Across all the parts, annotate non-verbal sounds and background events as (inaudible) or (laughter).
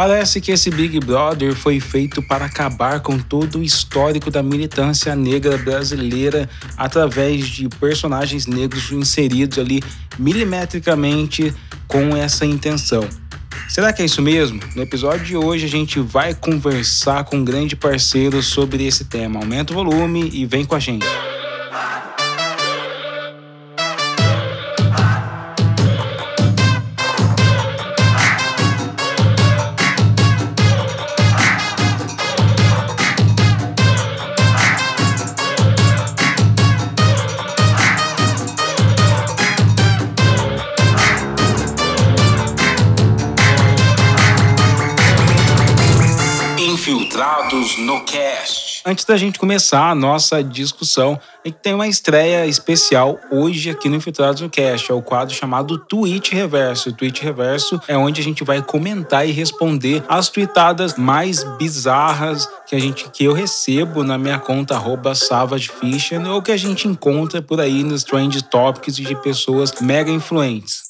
Parece que esse Big Brother foi feito para acabar com todo o histórico da militância negra brasileira através de personagens negros inseridos ali milimetricamente com essa intenção. Será que é isso mesmo? No episódio de hoje a gente vai conversar com um grande parceiro sobre esse tema. Aumenta o volume e vem com a gente. Infiltrados no Cast. Antes da gente começar a nossa discussão, a gente tem uma estreia especial hoje aqui no Infiltrados no Cast. É o quadro chamado Tweet Reverso. O Tweet Reverso é onde a gente vai comentar e responder as tweetadas mais bizarras que a gente que eu recebo na minha conta arroba SavageFisher ou que a gente encontra por aí nos Trend Topics de pessoas mega influentes.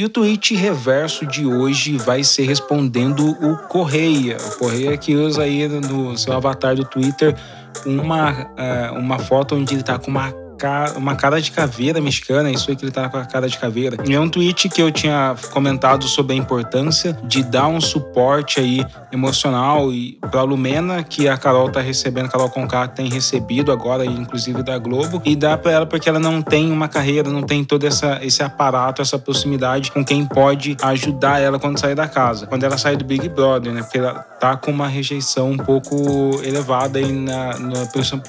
E o tweet reverso de hoje vai ser respondendo o Correia. O Correia que usa aí no seu avatar do Twitter uma, uh, uma foto onde ele tá com uma uma cara de caveira mexicana, isso aí que ele tá com a cara de caveira. E é um tweet que eu tinha comentado sobre a importância de dar um suporte aí emocional e pra Lumena, que a Carol tá recebendo, a Carol Conká tem recebido agora, inclusive da Globo, e dá para ela porque ela não tem uma carreira, não tem todo essa, esse aparato, essa proximidade com quem pode ajudar ela quando sair da casa. Quando ela sai do Big Brother, né? Porque ela tá com uma rejeição um pouco elevada aí na, na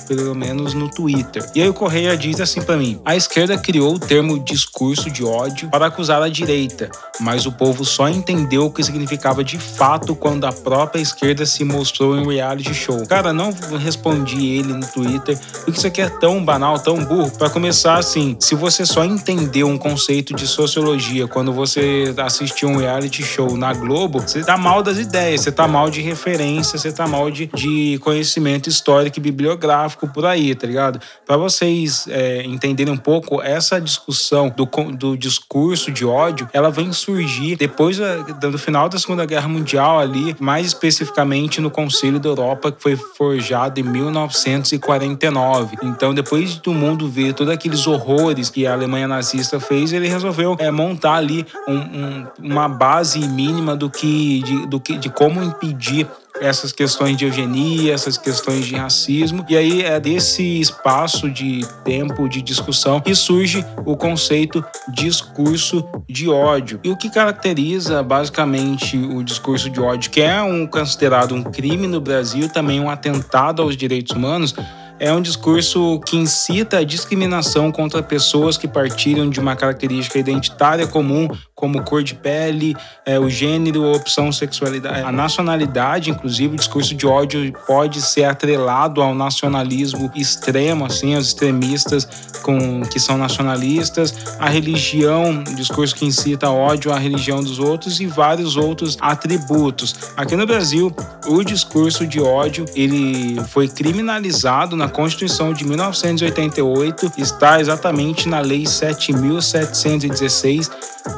pelo menos no Twitter. E aí o Correia diz assim para mim: a esquerda criou o termo discurso de ódio para acusar a direita, mas o povo só entendeu o que significava de fato quando a própria esquerda se mostrou em reality show. Cara, não respondi ele no Twitter, porque isso aqui é tão banal, tão burro. Para começar, assim, se você só entendeu um conceito de sociologia quando você assistiu um reality show na Globo, você tá mal das ideias, você tá mal de referência, você tá mal de, de conhecimento histórico e bibliográfico por aí, tá ligado? Para vocês é, entenderem um pouco, essa discussão do, do discurso de ódio, ela vem surgir depois do final da Segunda Guerra Mundial ali, mais especificamente no Conselho da Europa, que foi forjado em 1949. Então, depois do mundo ver todos aqueles horrores que a Alemanha nazista fez, ele resolveu é, montar ali um, um, uma base mínima do que, de, do que, de como impedir essas questões de eugenia, essas questões de racismo. E aí é desse espaço de tempo de discussão que surge o conceito discurso de ódio. E o que caracteriza basicamente o discurso de ódio, que é um considerado um crime no Brasil, também um atentado aos direitos humanos, é um discurso que incita a discriminação contra pessoas que partilham de uma característica identitária comum, como cor de pele, é, o gênero, a opção sexualidade, a nacionalidade, inclusive o discurso de ódio pode ser atrelado ao nacionalismo extremo, assim, aos extremistas com, que são nacionalistas, a religião, o discurso que incita ódio à religião dos outros e vários outros atributos. Aqui no Brasil, o discurso de ódio ele foi criminalizado na Constituição de 1988 está exatamente na Lei 7.716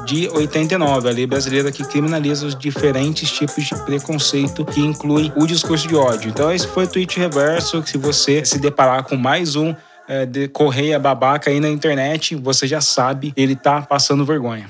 de 89, a lei brasileira que criminaliza os diferentes tipos de preconceito que inclui o discurso de ódio. Então esse foi o tweet reverso, se você se deparar com mais um é, de correia babaca aí na internet, você já sabe, ele tá passando vergonha.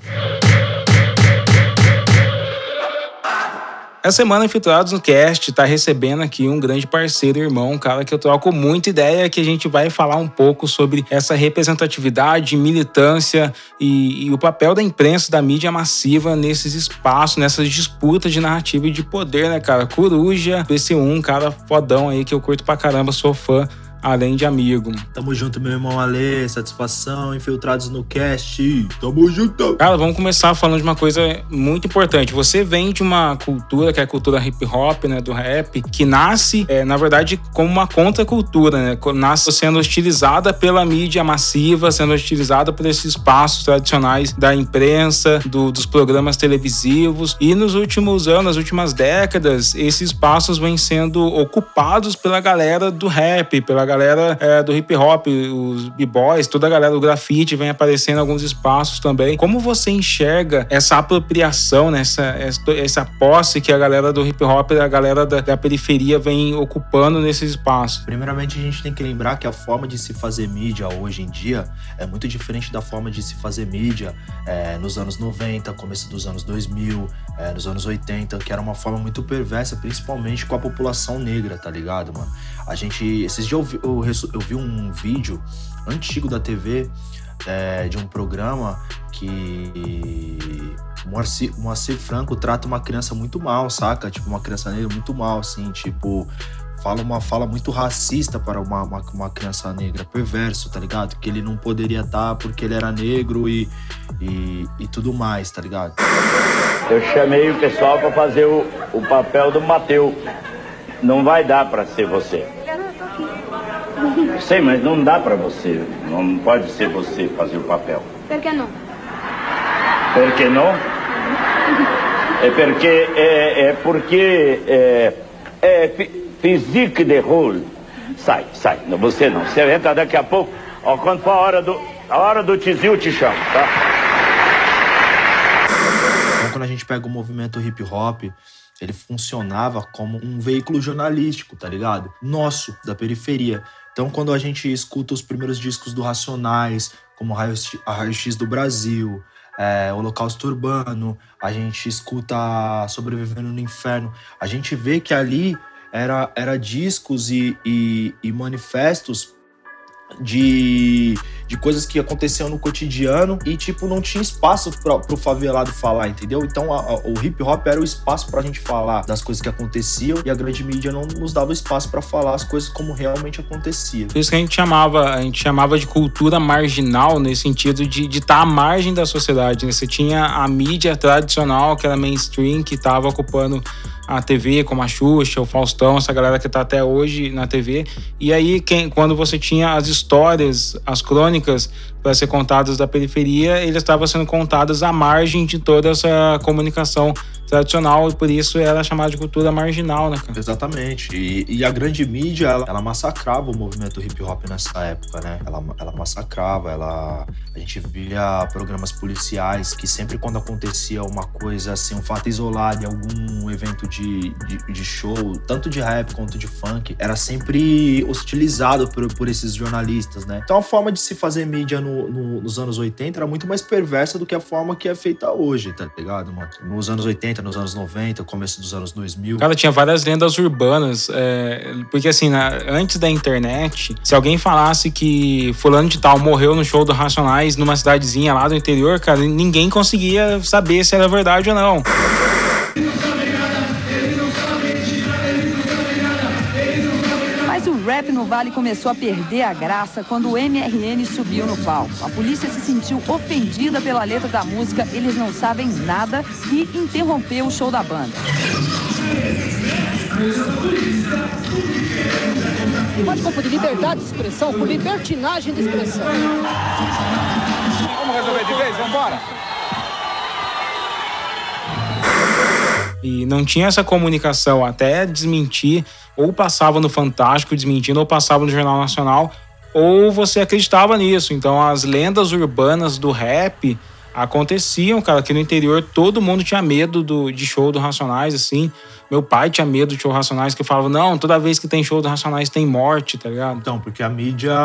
Essa semana, Infiltrados no Cast está recebendo aqui um grande parceiro, irmão, um cara que eu troco muita ideia, que a gente vai falar um pouco sobre essa representatividade, militância e, e o papel da imprensa, da mídia massiva nesses espaços, nessas disputas de narrativa e de poder, né, cara? Coruja, PC1, cara fodão aí que eu curto pra caramba, sou fã além de amigo. Tamo junto, meu irmão Ale, satisfação, infiltrados no cast. Tamo junto. Cara, vamos começar falando de uma coisa muito importante. Você vem de uma cultura que é a cultura hip hop, né, do rap, que nasce, é, na verdade, como uma contracultura, né? Nasce sendo hostilizada pela mídia massiva, sendo hostilizada por esses espaços tradicionais da imprensa, do, dos programas televisivos. E nos últimos anos, nas últimas décadas, esses espaços vêm sendo ocupados pela galera do rap, pela galera é, do hip hop, os b-boys, toda a galera do grafite vem aparecendo em alguns espaços também. Como você enxerga essa apropriação, né? essa, essa, posse que a galera do hip hop, a galera da, da periferia vem ocupando nesses espaços? Primeiramente, a gente tem que lembrar que a forma de se fazer mídia hoje em dia é muito diferente da forma de se fazer mídia é, nos anos 90, começo dos anos 2000, é, nos anos 80, que era uma forma muito perversa, principalmente com a população negra, tá ligado, mano? A gente. Esses dias eu eu, eu vi um vídeo antigo da TV é, de um programa que Moacir, Moacir Franco trata uma criança muito mal, saca? Tipo, uma criança negra muito mal, assim, tipo, fala uma fala muito racista para uma, uma, uma, criança negra, perverso, tá ligado? Que ele não poderia estar porque ele era negro e, e, e tudo mais, tá ligado? Eu chamei o pessoal para fazer o, o papel do Mateu. Não vai dar para ser você. Sei, mas não dá para você. Não pode ser você fazer o papel. Por que não? Por que não? É porque é, é porque é, é physique de rôle. Sai, sai. Não, você não. Você entra daqui a pouco. Ó, quando for a hora do a hora do tizil, te chamo, tá? Então, quando a gente pega o movimento hip hop, ele funcionava como um veículo jornalístico, tá ligado? Nosso, da periferia. Então, quando a gente escuta os primeiros discos do Racionais, como a Raio X do Brasil, é, Holocausto Urbano, a gente escuta Sobrevivendo no Inferno, a gente vê que ali era, era discos e, e, e manifestos de, de coisas que aconteciam no cotidiano e, tipo, não tinha espaço pra, pro favelado falar, entendeu? Então, a, a, o hip hop era o espaço pra gente falar das coisas que aconteciam e a grande mídia não nos dava espaço para falar as coisas como realmente acontecia. Por isso que a gente chamava, a gente chamava de cultura marginal, nesse sentido de estar tá à margem da sociedade. Né? Você tinha a mídia tradicional, que era mainstream, que estava ocupando a TV, como a Xuxa, o Faustão, essa galera que está até hoje na TV. E aí, quem, quando você tinha as histórias, as crônicas para ser contadas da periferia, eles estavam sendo contadas à margem de toda essa comunicação tradicional e por isso era chamada de cultura marginal, né, cara? Exatamente. E, e a grande mídia, ela, ela, massacrava o movimento hip hop nessa época, né? Ela, ela massacrava, ela... A gente via programas policiais que sempre quando acontecia uma coisa assim, um fato isolado em algum evento de, de, de show, tanto de rap quanto de funk, era sempre hostilizado por, por esses jornalistas, né? Então a forma de se fazer mídia no, no, nos anos 80 era muito mais perversa do que a forma que é feita hoje, tá ligado, mano? Nos anos 80, nos anos 90, começo dos anos 2000. Cara, tinha várias lendas urbanas. É, porque assim, na, antes da internet, se alguém falasse que fulano de tal morreu no show do Racionais numa cidadezinha lá do interior, cara, ninguém conseguia saber se era verdade ou não. Vale começou a perder a graça quando o MRN subiu no palco. A polícia se sentiu ofendida pela letra da música Eles Não Sabem Nada e interrompeu o show da banda. Pode confundir liberdade de expressão com libertinagem de expressão. Vamos resolver de vez? Vamos embora? E não tinha essa comunicação até desmentir, ou passava no Fantástico desmentindo, ou passava no Jornal Nacional, ou você acreditava nisso. Então as lendas urbanas do rap aconteciam, cara, que no interior todo mundo tinha medo do, de show do Racionais, assim. Meu pai tinha medo de show Racionais, que falava, não, toda vez que tem show do Racionais tem morte, tá ligado? Então, porque a mídia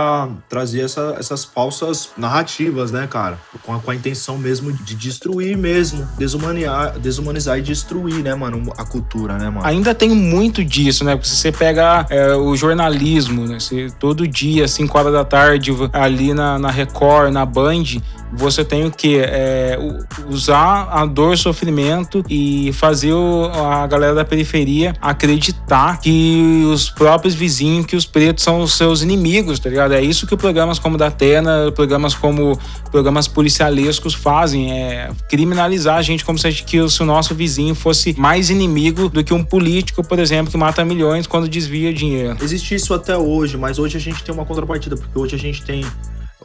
trazia essa, essas falsas narrativas, né, cara? Com a, com a, intenção mesmo de destruir mesmo, desumanizar, desumanizar e destruir, né, mano, a cultura, né, mano? Ainda tem muito disso, né? Porque se você pega é, o jornalismo, né? Você, todo dia, 5 horas da tarde, ali na, na Record, na Band, você tem o que? É, usar a dor, sofrimento e fazer a galera da periferia acreditar que os próprios vizinhos, que os pretos são os seus inimigos, tá ligado? É isso que programas como da Atena, programas como programas policialescos fazem, é criminalizar a gente como se, que o nosso vizinho fosse mais inimigo do que um político, por exemplo, que mata milhões quando desvia dinheiro. Existe isso até hoje, mas hoje a gente tem uma contrapartida, porque hoje a gente tem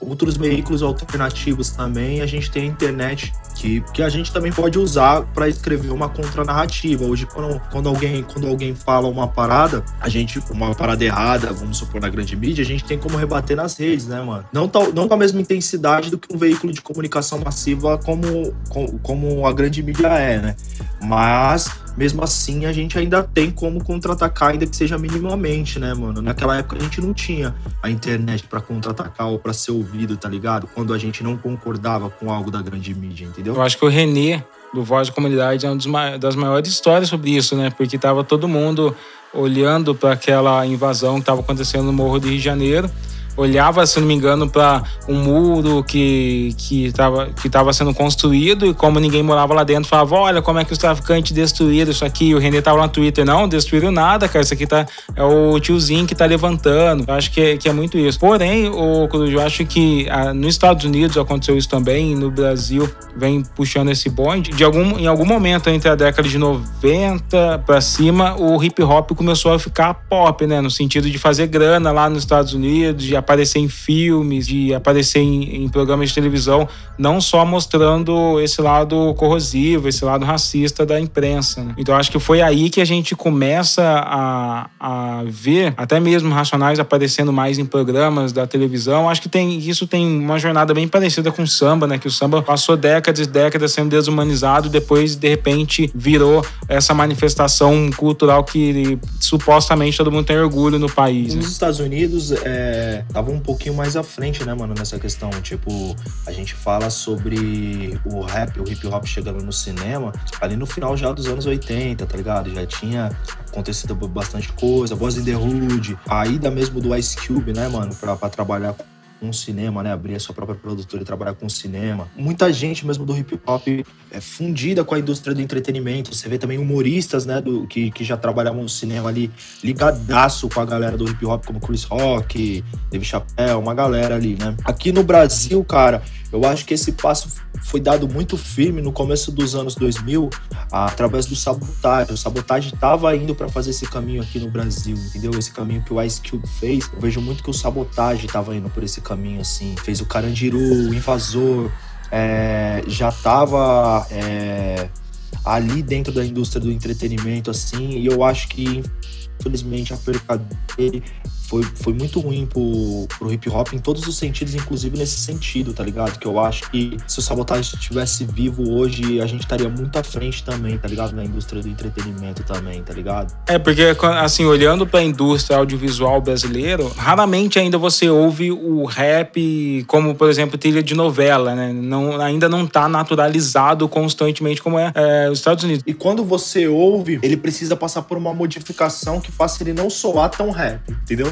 outros veículos alternativos também. A gente tem a internet que, que a gente também pode usar para escrever uma contranarrativa. Hoje, quando, quando, alguém, quando alguém fala uma parada, a gente, uma parada errada, vamos supor, na grande mídia, a gente tem como rebater nas redes, né, mano? Não, tal, não com a mesma intensidade do que um veículo de comunicação massiva como, como, como a grande mídia é, né? Mas mesmo assim a gente ainda tem como contra-atacar, ainda que seja minimamente, né, mano? Naquela época a gente não tinha a internet para contra-atacar ou para ser ouvido, tá ligado? Quando a gente não concordava com algo da grande mídia, entendeu? Eu acho que o Renê, do Voz da Comunidade, é uma das maiores histórias sobre isso, né? Porque tava todo mundo olhando para aquela invasão que estava acontecendo no Morro do Rio de Janeiro olhava, se não me engano, para um muro que que estava que tava sendo construído e como ninguém morava lá dentro, falava: Olha como é que os traficantes destruíram isso aqui. E o René tava lá no Twitter: Não, destruíram nada, cara. Isso aqui tá, é o tiozinho que tá levantando. Eu acho que é, que é muito isso. Porém, o Cruz, eu acho que ah, nos Estados Unidos aconteceu isso também, no Brasil vem puxando esse bonde. De algum, em algum momento entre a década de 90 para cima, o hip hop começou a ficar pop, né? No sentido de fazer grana lá nos Estados Unidos, de aparecer em filmes, de aparecer em, em, programas de televisão, não só mostrando esse lado corrosivo, esse lado racista da imprensa. Né? Então acho que foi aí que a gente começa a, a ver até mesmo Racionais aparecendo mais em programas da televisão. Acho que tem isso tem uma jornada bem parecida com o samba, né? Que o samba passou décadas e décadas sendo desumanizado, depois de repente virou essa manifestação cultural que supostamente todo mundo tem orgulho no país. Nos né? Estados Unidos, é, tava um pouquinho mais à frente, né, mano, nessa questão. Tipo, a gente fala sobre o rap, o hip hop chegando no cinema ali no final já dos anos 80, tá ligado? Já tinha acontecido bastante coisa, Boys in the Hood, a ida mesmo do Ice Cube, né, mano, pra, pra trabalhar com cinema, né? Abrir a sua própria produtora e trabalhar com cinema. Muita gente mesmo do hip hop é fundida com a indústria do entretenimento. Você vê também humoristas, né? Do, que, que já trabalhavam no cinema ali, ligadaço com a galera do hip hop, como Chris Rock, Dave Chappelle, uma galera ali, né? Aqui no Brasil, cara, eu acho que esse passo foi dado muito firme no começo dos anos 2000, através do Sabotagem. O Sabotagem estava indo para fazer esse caminho aqui no Brasil, entendeu? Esse caminho que o Ice Cube fez. Eu vejo muito que o Sabotagem estava indo por esse caminho, assim. Fez o Carandiru, o Invasor, é, já estava é, ali dentro da indústria do entretenimento, assim, e eu acho que, infelizmente, a perca dele foi, foi muito ruim pro, pro hip hop em todos os sentidos, inclusive nesse sentido, tá ligado? Que eu acho que se o Sabotagem estivesse vivo hoje, a gente estaria muito à frente também, tá ligado? Na indústria do entretenimento também, tá ligado? É, porque, assim, olhando pra indústria audiovisual brasileiro, raramente ainda você ouve o rap como, por exemplo, trilha de novela, né? Não, ainda não tá naturalizado constantemente como é, é os Estados Unidos. E quando você ouve, ele precisa passar por uma modificação que faça ele não soar tão rap, entendeu?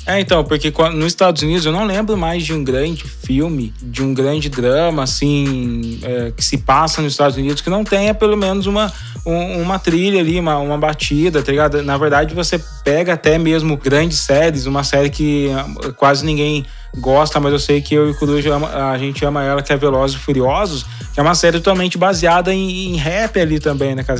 É, então, porque nos Estados Unidos eu não lembro mais de um grande filme, de um grande drama, assim, é, que se passa nos Estados Unidos que não tenha pelo menos uma, um, uma trilha ali, uma, uma batida, tá ligado? Na verdade, você pega até mesmo grandes séries, uma série que ah, quase ninguém gosta, mas eu sei que eu e o Coruja a gente ama ela, que é Velozes e Furiosos, que é uma série totalmente baseada em, em rap ali também, né, cara?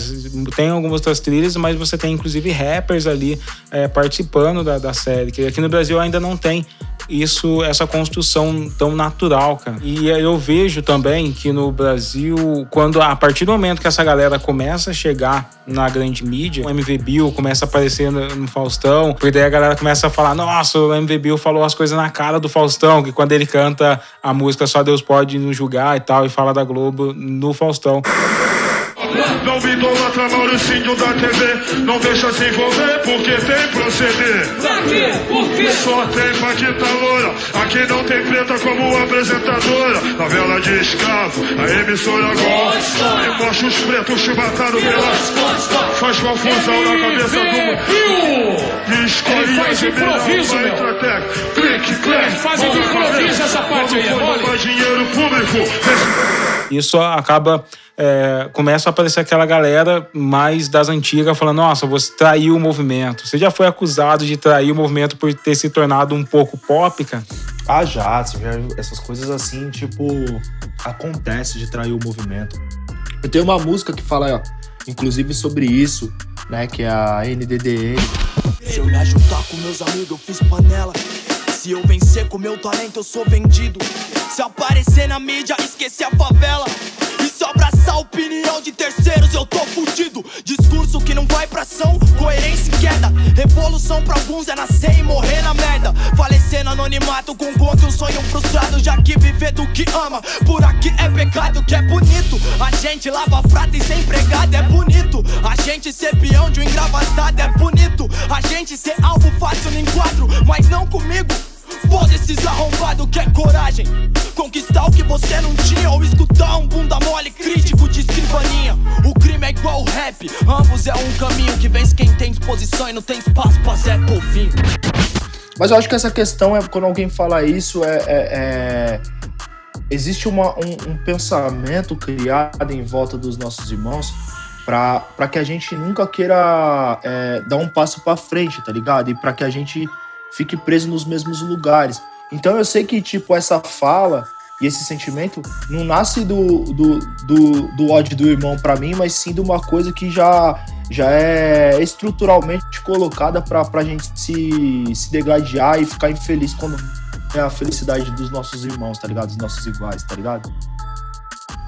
Tem algumas outras trilhas, mas você tem inclusive rappers ali é, participando da, da série, que aqui no Brasil ainda não tem isso, essa construção tão natural, cara. E eu vejo também que no Brasil, quando a partir do momento que essa galera começa a chegar na grande mídia, o MV Bill começa a aparecer no, no Faustão, porque daí a galera começa a falar: nossa, o MV Bill falou as coisas na cara do Faustão, que quando ele canta a música Só Deus Pode nos julgar e tal, e fala da Globo no Faustão. Não me idolatra Mauricinho da TV Não deixa se envolver porque tem proceder. Pra quê? Por quê? Só tem paquita loura Aqui não tem preta como apresentadora. Novela de escravo A emissora gosta. E mostra os pretos chibatados pela Faz confusão na cabeça do mundo Ele faz improviso, meu. Clique, clique Faz improviso essa parte aí, é mole? dinheiro público Isso acaba é, começa a aparecer aquela galera mais das antigas falando: nossa, você traiu o movimento. Você já foi acusado de trair o movimento por ter se tornado um pouco pop, cara? Ah, já. Essas coisas assim, tipo, acontece de trair o movimento. Eu tenho uma música que fala, inclusive, sobre isso, né? Que é a NDDN. Se eu me ajudar com meus amigos, eu fiz panela. Se eu vencer com meu talento, eu sou vendido. Se aparecer na mídia, esquecer a favela. E se abraçar a opinião de terceiros, eu tô fudido. Discurso que não vai pra ação, coerência em queda. Revolução pra alguns é nascer e morrer na merda. Falecendo anonimato com conta e um sonho frustrado. Já que viver do que ama, por aqui é pecado que é bonito. A gente lava frata e sem empregado é bonito. A gente ser peão de um engravatado é bonito. A gente ser alvo fácil no enquadro, mas não comigo. Foda esses arrombados que é coragem. Conquistar o que você não tinha ou escutar um bunda mole crítico de escrivaninha. O crime é igual o rap, ambos é um caminho que vence quem tem disposição e não tem espaço pra Zé Povinho. Mas eu acho que essa questão é quando alguém fala isso é, é- é- existe uma- um, um pensamento criado em volta dos nossos irmãos para que a gente nunca queira é, dar um passo para frente, tá ligado? E para que a gente fique preso nos mesmos lugares. Então eu sei que tipo essa fala e esse sentimento não nasce do, do, do, do ódio do irmão para mim, mas sim de uma coisa que já já é estruturalmente colocada pra, pra gente se, se degladiar e ficar infeliz quando é a felicidade dos nossos irmãos, tá ligado? Dos nossos iguais, tá ligado?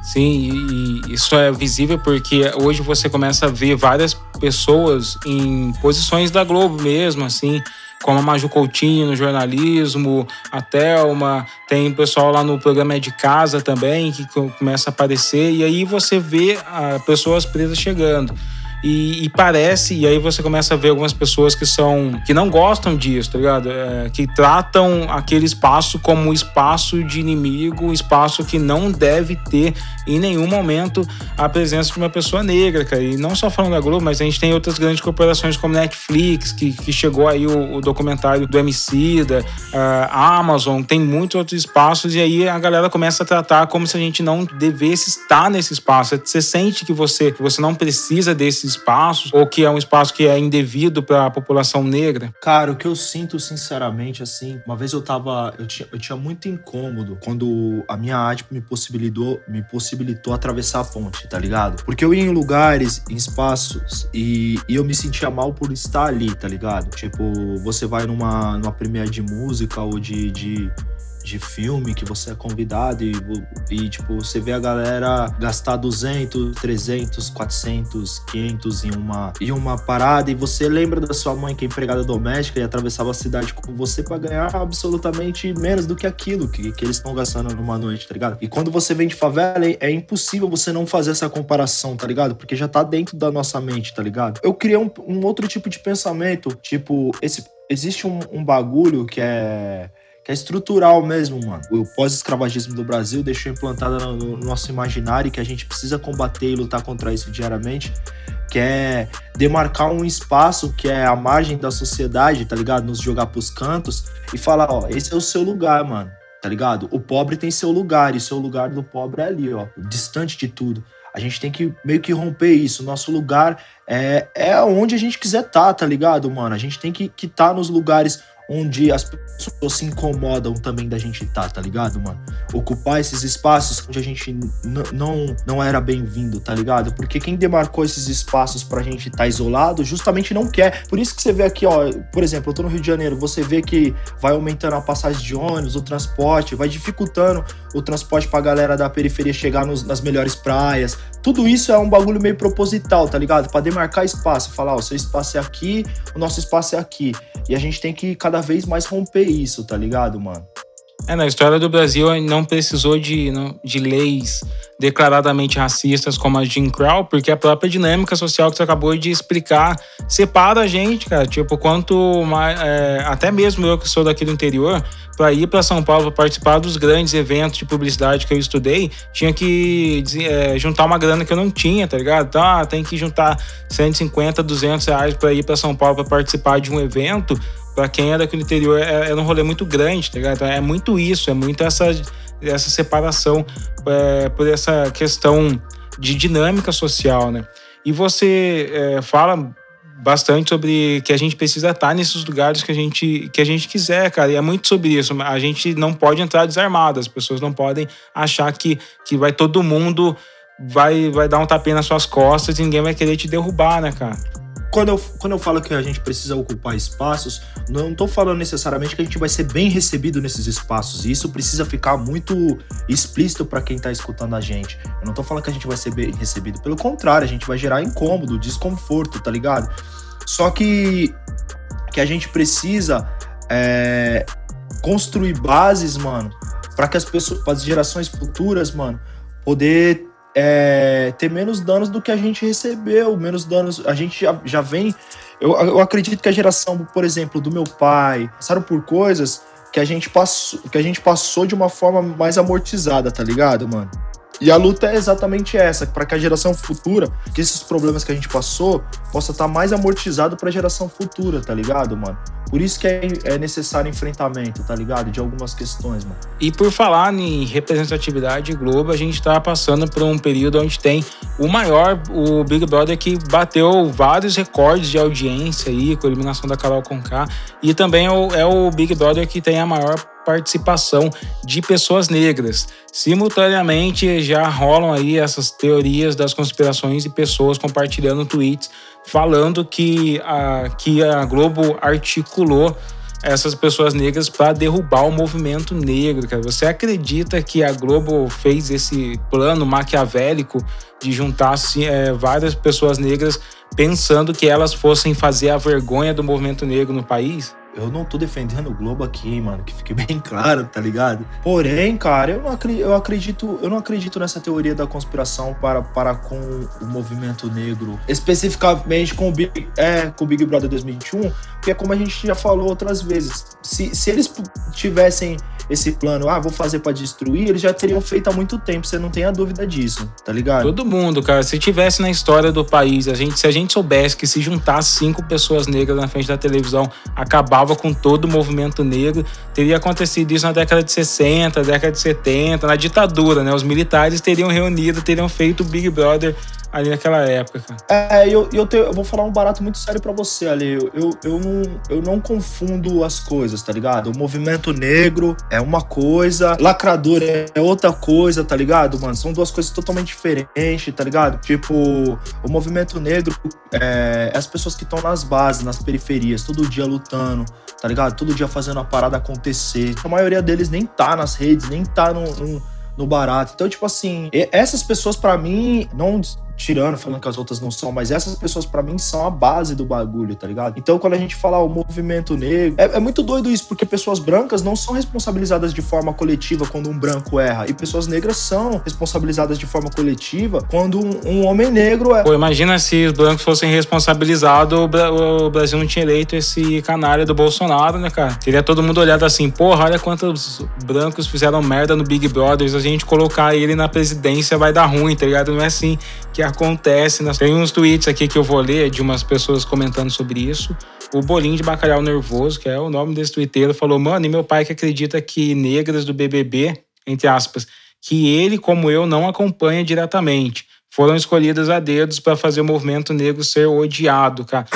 Sim, e, isso é visível porque hoje você começa a ver várias pessoas em posições da Globo mesmo, assim, como a Maju Coutinho no jornalismo, a Thelma, tem pessoal lá no programa É de Casa também que co- começa a aparecer, e aí você vê ah, pessoas presas chegando. E, e parece, e aí você começa a ver algumas pessoas que são que não gostam disso, tá ligado? É, que tratam aquele espaço como um espaço de inimigo, espaço que não deve ter em nenhum momento a presença de uma pessoa negra, cara. E não só falando da Globo, mas a gente tem outras grandes corporações como Netflix, que, que chegou aí o, o documentário do Emicida, a Amazon, tem muitos outros espaços, e aí a galera começa a tratar como se a gente não devesse estar nesse espaço. Você sente que você, que você não precisa desses espaços, ou que é um espaço que é indevido para a população negra? Cara, o que eu sinto, sinceramente, assim, uma vez eu tava. Eu tinha, eu tinha muito incômodo quando a minha arte me possibilitou, me possibilitou atravessar a ponte, tá ligado? Porque eu ia em lugares, em espaços, e, e eu me sentia mal por estar ali, tá ligado? Tipo, você vai numa, numa premiere de música ou de. de de filme que você é convidado e, e tipo você vê a galera gastar 200, 300, 400, 500 em uma em uma parada e você lembra da sua mãe que é empregada doméstica e atravessava a cidade com você pra ganhar absolutamente menos do que aquilo que, que eles estão gastando numa noite, tá ligado? E quando você vem de favela é, é impossível você não fazer essa comparação, tá ligado? Porque já tá dentro da nossa mente, tá ligado? Eu criei um, um outro tipo de pensamento, tipo esse existe um, um bagulho que é que é estrutural mesmo, mano. O pós-escravagismo do Brasil deixou implantada no, no nosso imaginário que a gente precisa combater e lutar contra isso diariamente, que é demarcar um espaço que é a margem da sociedade, tá ligado? Nos jogar pros cantos e falar, ó, esse é o seu lugar, mano. Tá ligado? O pobre tem seu lugar e seu lugar do pobre é ali, ó, distante de tudo. A gente tem que meio que romper isso. Nosso lugar é, é onde a gente quiser estar, tá, tá ligado, mano? A gente tem que estar tá nos lugares onde as pessoas se incomodam também da gente estar, tá, tá ligado, mano? Ocupar esses espaços onde a gente não, não era bem-vindo, tá ligado? Porque quem demarcou esses espaços pra gente estar tá isolado justamente não quer. Por isso que você vê aqui, ó, por exemplo, eu tô no Rio de Janeiro, você vê que vai aumentando a passagem de ônibus, o transporte, vai dificultando o transporte pra galera da periferia chegar nos, nas melhores praias. Tudo isso é um bagulho meio proposital, tá ligado? Pra demarcar espaço, falar, ó, seu espaço é aqui, o nosso espaço é aqui. E a gente tem que cada vez mais romper isso, tá ligado, mano? É, na história do Brasil não precisou de, não, de leis declaradamente racistas como a Jim Crow, porque a própria dinâmica social que você acabou de explicar separa a gente, cara. Tipo, quanto mais. É, até mesmo eu que sou daqui do interior, para ir para São Paulo para participar dos grandes eventos de publicidade que eu estudei, tinha que é, juntar uma grana que eu não tinha, tá ligado? Então, ah, tem que juntar 150, 200 reais para ir para São Paulo para participar de um evento para quem é daqui interior, é, é um rolê muito grande, tá ligado? Então, é muito isso, é muito essa, essa separação é, por essa questão de dinâmica social, né? E você é, fala bastante sobre que a gente precisa estar nesses lugares que a gente que a gente quiser, cara. E é muito sobre isso. A gente não pode entrar desarmado. As pessoas não podem achar que, que vai todo mundo vai vai dar um tapinha nas suas costas e ninguém vai querer te derrubar, né, cara? Quando eu, quando eu falo que a gente precisa ocupar espaços, não estou falando necessariamente que a gente vai ser bem recebido nesses espaços. E isso precisa ficar muito explícito para quem está escutando a gente. Eu não estou falando que a gente vai ser bem recebido. Pelo contrário, a gente vai gerar incômodo, desconforto, tá ligado? Só que que a gente precisa é, construir bases, mano, para que as pessoas, as gerações futuras, mano, poder é, ter menos danos do que a gente recebeu, menos danos. A gente já, já vem. Eu, eu acredito que a geração, por exemplo, do meu pai, passaram por coisas que a gente passou, que a gente passou de uma forma mais amortizada, tá ligado, mano? E a luta é exatamente essa, para que a geração futura, que esses problemas que a gente passou, possa estar tá mais amortizado para a geração futura, tá ligado, mano? Por isso que é, é, necessário enfrentamento, tá ligado? De algumas questões, mano. E por falar em representatividade Globo, a gente tá passando por um período onde tem o maior, o Big Brother que bateu vários recordes de audiência aí, com a eliminação da Carol Conká. E também é o, é o Big Brother que tem a maior participação de pessoas negras. Simultaneamente já rolam aí essas teorias das conspirações e pessoas compartilhando tweets falando que a, que a Globo articulou essas pessoas negras para derrubar o movimento negro. Cara. Você acredita que a Globo fez esse plano maquiavélico de juntar assim, é, várias pessoas negras pensando que elas fossem fazer a vergonha do movimento negro no país? Eu não tô defendendo o Globo aqui, mano, que fique (laughs) bem claro, tá ligado? Porém, cara, eu não acredito, eu acredito, eu não acredito nessa teoria da conspiração para, para com o movimento negro, especificamente com o Big, é, com o Big Brother 2021, porque é como a gente já falou outras vezes, se, se eles tivessem esse plano, ah, vou fazer para destruir, eles já teriam feito há muito tempo, você não tem a dúvida disso, tá ligado? Todo mundo, cara, se tivesse na história do país, a gente, se a gente soubesse que se juntasse cinco pessoas negras na frente da televisão, com todo o movimento negro, teria acontecido isso na década de 60, década de 70, na ditadura, né? Os militares teriam reunido, teriam feito o Big Brother ali naquela época. É, eu, eu, te, eu vou falar um barato muito sério para você, ali. Eu, eu, eu, não, eu não confundo as coisas, tá ligado? O movimento negro é uma coisa, lacrador é outra coisa, tá ligado, mano? São duas coisas totalmente diferentes, tá ligado? Tipo, o movimento negro é, é as pessoas que estão nas bases, nas periferias, todo dia lutando, tá ligado? Todo dia fazendo a parada acontecer. A maioria deles nem tá nas redes, nem tá no, no no barato. Então, tipo assim, essas pessoas para mim não tirando, falando que as outras não são, mas essas pessoas para mim são a base do bagulho, tá ligado? Então quando a gente fala o movimento negro, é, é, muito doido isso, porque pessoas brancas não são responsabilizadas de forma coletiva quando um branco erra, e pessoas negras são responsabilizadas de forma coletiva quando um, um homem negro é. Pô, imagina se os brancos fossem responsabilizados, o Brasil não tinha eleito esse canalha do Bolsonaro, né, cara? Teria todo mundo olhado assim, porra, olha quantos brancos fizeram merda no Big Brother, se a gente colocar ele na presidência vai dar ruim, tá ligado? Não é assim que acontece. Tem uns tweets aqui que eu vou ler de umas pessoas comentando sobre isso. O Bolinho de Bacalhau Nervoso, que é o nome desse twitteiro, falou: Mano, e meu pai que acredita que negras do BBB, entre aspas, que ele, como eu, não acompanha diretamente, foram escolhidas a dedos para fazer o movimento negro ser odiado, cara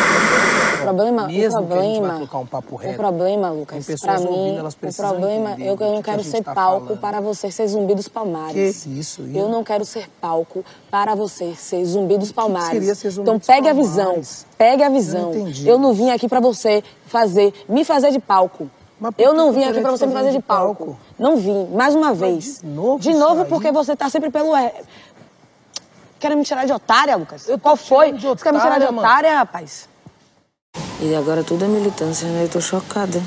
problema, Mesmo o problema, um papo reto, o problema, Lucas, para mim, o problema, eu, eu não quero ser tá palco falando. para você ser zumbi dos palmares. Que isso? Eu, eu não quero ser palco para você ser zumbi dos palmares. Ser zumbi então pegue a visão, pegue a visão. Eu, eu não vim aqui para você fazer, me fazer de palco. Eu não vim aqui para você me fazer de palco. palco. Não vim, mais uma vez. De novo, de novo porque você tá sempre pelo Quer me tirar de otária, Lucas? Qual foi? Você quer me tirar de otária, rapaz? E agora tudo é militância, né? Eu tô chocada.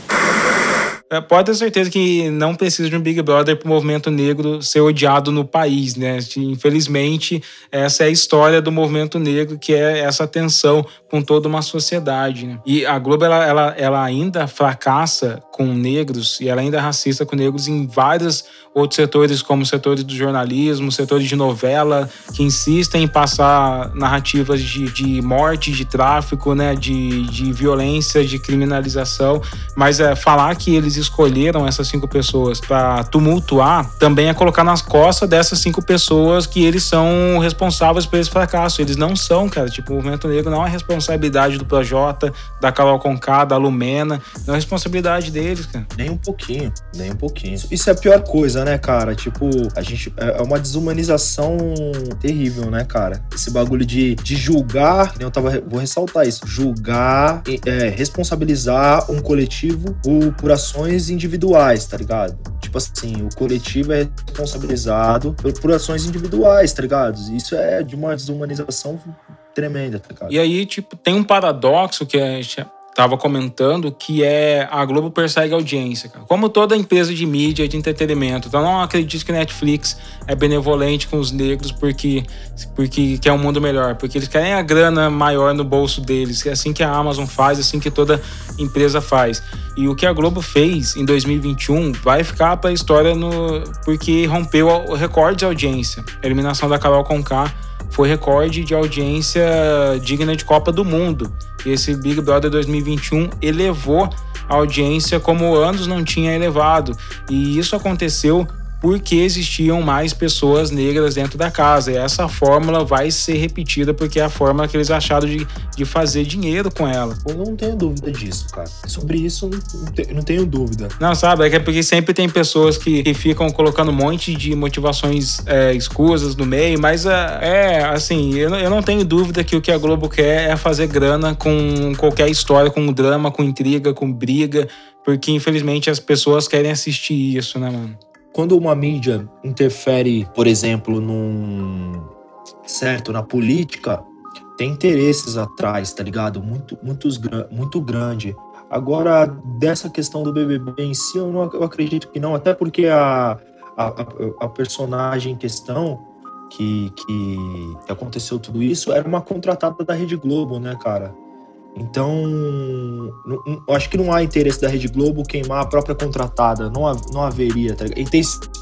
É, pode ter certeza que não precisa de um Big Brother para o movimento negro ser odiado no país, né? Infelizmente, essa é a história do movimento negro, que é essa tensão com toda uma sociedade. Né? E a Globo, ela, ela, ela ainda fracassa com negros e ela ainda é racista com negros em vários outros setores, como setores do jornalismo, setores de novela, que insistem em passar narrativas de, de morte, de tráfico, né? De, de violência, de criminalização. Mas é, falar que eles escolheram essas cinco pessoas para tumultuar, também é colocar nas costas dessas cinco pessoas que eles são responsáveis por esse fracasso. Eles não são, cara. Tipo, o movimento negro não é responsabilidade do Projota, da Carol Conká, da Lumena. Não é responsabilidade deles, cara. Nem um pouquinho, nem um pouquinho. Isso é a pior coisa, né, cara? Tipo, a gente. É, é uma desumanização terrível, né, cara? Esse bagulho de, de julgar, eu tava. Vou ressaltar isso. Julgar, é, responsabilizar um coletivo por, por ações ações individuais, tá ligado? Tipo assim, o coletivo é responsabilizado por, por ações individuais, tá ligado? Isso é de uma desumanização tremenda, tá ligado? E aí, tipo, tem um paradoxo que é estava comentando, que é a Globo persegue a audiência, cara. Como toda empresa de mídia, de entretenimento. Então não acredito que Netflix é benevolente com os negros porque, porque quer um mundo melhor. Porque eles querem a grana maior no bolso deles. É assim que a Amazon faz, é assim que toda empresa faz. E o que a Globo fez em 2021 vai ficar para a história no, porque rompeu o recorde de audiência. A eliminação da Carol Conká foi recorde de audiência digna de Copa do Mundo. E esse Big Brother 2021 elevou a audiência como anos não tinha elevado. E isso aconteceu porque existiam mais pessoas negras dentro da casa. E essa fórmula vai ser repetida porque é a fórmula que eles acharam de, de fazer dinheiro com ela. Eu não tenho dúvida disso, cara. Sobre isso, não tenho dúvida. Não, sabe? É, é porque sempre tem pessoas que, que ficam colocando um monte de motivações é, escusas no meio, mas é, é assim, eu, eu não tenho dúvida que o que a Globo quer é fazer grana com qualquer história, com drama, com intriga, com briga, porque infelizmente as pessoas querem assistir isso, né, mano? Quando uma mídia interfere, por exemplo, num certo na política, tem interesses atrás, tá ligado? Muito, muitos, muito grande. Agora, dessa questão do BBB em si, eu, não, eu acredito que não, até porque a, a, a personagem em questão que, que, aconteceu tudo isso era uma contratada da Rede Globo, né, cara? Então, não, acho que não há interesse da Rede Globo queimar a própria contratada. Não, não haveria, tá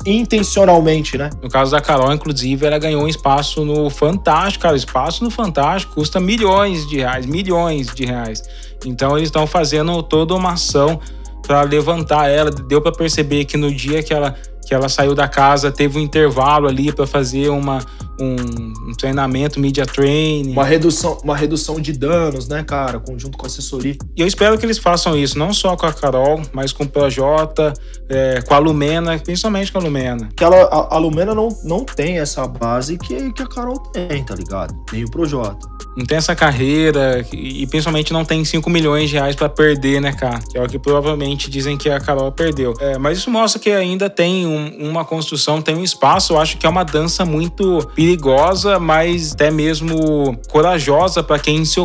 Intencionalmente, né? No caso da Carol, inclusive, ela ganhou um espaço no Fantástico. Cara, espaço no Fantástico custa milhões de reais, milhões de reais. Então, eles estão fazendo toda uma ação para levantar ela. Deu para perceber que no dia que ela que ela saiu da casa, teve um intervalo ali para fazer uma, um, um, treinamento, media training. Uma redução, uma redução de danos, né, cara, conjunto com a assessoria. E eu espero que eles façam isso, não só com a Carol, mas com o Projota, é, com a Lumena, principalmente com a Lumena. Que ela, a, a, Lumena não, não tem essa base que, que a Carol tem, tá ligado? Nem o Projota. Não tem essa carreira e principalmente não tem 5 milhões de reais para perder, né, cara? Que é o que provavelmente dizem que a Carol perdeu. É, mas isso mostra que ainda tem um uma construção, tem um espaço. Eu acho que é uma dança muito perigosa, mas até mesmo corajosa para quem se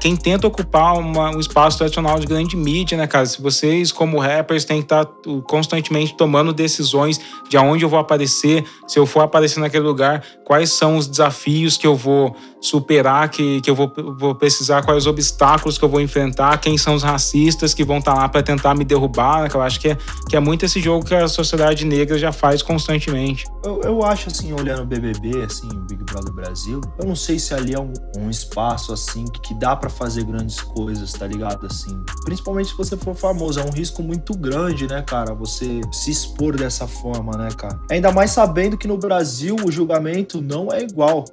quem tenta ocupar uma, um espaço tradicional de grande mídia, né, cara? Se vocês, como rappers, têm que estar tá constantemente tomando decisões de aonde eu vou aparecer, se eu for aparecer naquele lugar, quais são os desafios que eu vou superar, que, que eu vou, vou precisar, quais os obstáculos que eu vou enfrentar, quem são os racistas que vão estar tá lá para tentar me derrubar, né? Eu acho que é, que é muito esse jogo que a sociedade negra já faz constantemente. Eu, eu acho, assim, olhando o BBB, assim, Big Brother Brasil, eu não sei se ali é um, um espaço, assim, que, que dá para fazer grandes coisas, tá ligado? Assim, principalmente se você for famoso, é um risco muito grande, né, cara? Você se expor dessa forma, né, cara? Ainda mais sabendo que no Brasil o julgamento não é igual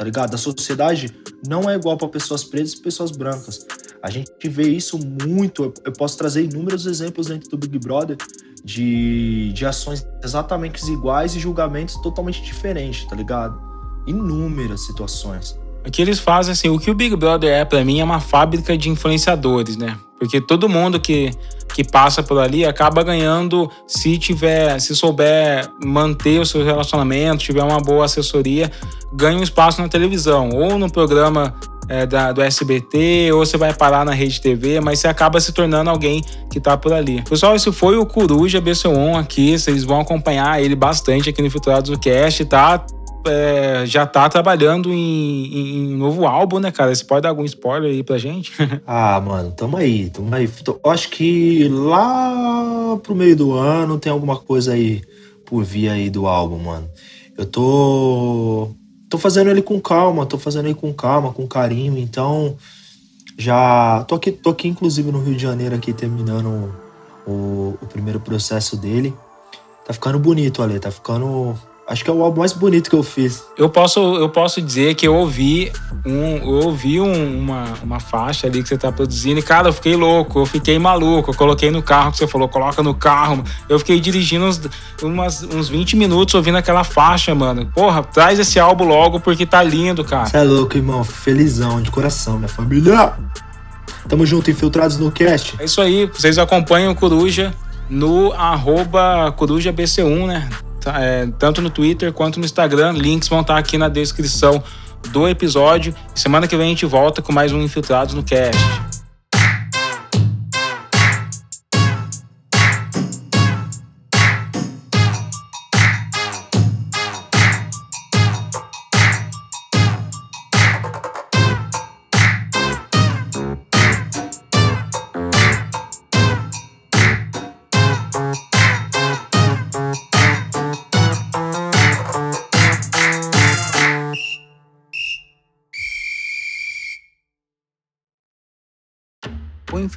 tá ligado? A sociedade não é igual para pessoas pretas e pessoas brancas. A gente vê isso muito. Eu posso trazer inúmeros exemplos dentro do Big Brother de, de ações exatamente iguais e julgamentos totalmente diferentes, tá ligado? Inúmeras situações. O que eles fazem, assim, o que o Big Brother é para mim é uma fábrica de influenciadores, né? Porque todo mundo que, que passa por ali acaba ganhando se tiver, se souber manter o seu relacionamento, tiver uma boa assessoria, ganha um espaço na televisão, ou no programa é, da, do SBT, ou você vai parar na Rede TV, mas você acaba se tornando alguém que tá por ali. Pessoal, esse foi o Coruja BC1 aqui, vocês vão acompanhar ele bastante aqui no Infiltrados do Cast, tá? É, já tá trabalhando em, em, novo álbum, né, cara? Você pode dar algum spoiler aí pra gente? (laughs) ah, mano, tamo aí, tamo aí. Acho que lá pro meio do ano tem alguma coisa aí por vir aí do álbum, mano. Eu tô. tô fazendo ele com calma, tô fazendo ele com calma, com carinho, então. Já. Tô aqui, tô aqui inclusive no Rio de Janeiro, aqui terminando o, o primeiro processo dele. Tá ficando bonito, Ale, tá ficando Acho que é o álbum mais bonito que eu fiz. Eu posso, eu posso dizer que eu ouvi, um, eu ouvi um, uma, uma faixa ali que você tá produzindo e, cara, eu fiquei louco, eu fiquei maluco. Eu coloquei no carro que você falou, coloca no carro. Eu fiquei dirigindo uns, umas, uns 20 minutos ouvindo aquela faixa, mano. Porra, traz esse álbum logo porque tá lindo, cara. Você é louco, irmão. Felizão, de coração, minha família. Tamo junto, infiltrados no cast. É isso aí. Vocês acompanham o Coruja no arroba CorujaBC1, né? Tá, é, tanto no Twitter quanto no Instagram. Links vão estar aqui na descrição do episódio. Semana que vem a gente volta com mais um Infiltrados no Cast.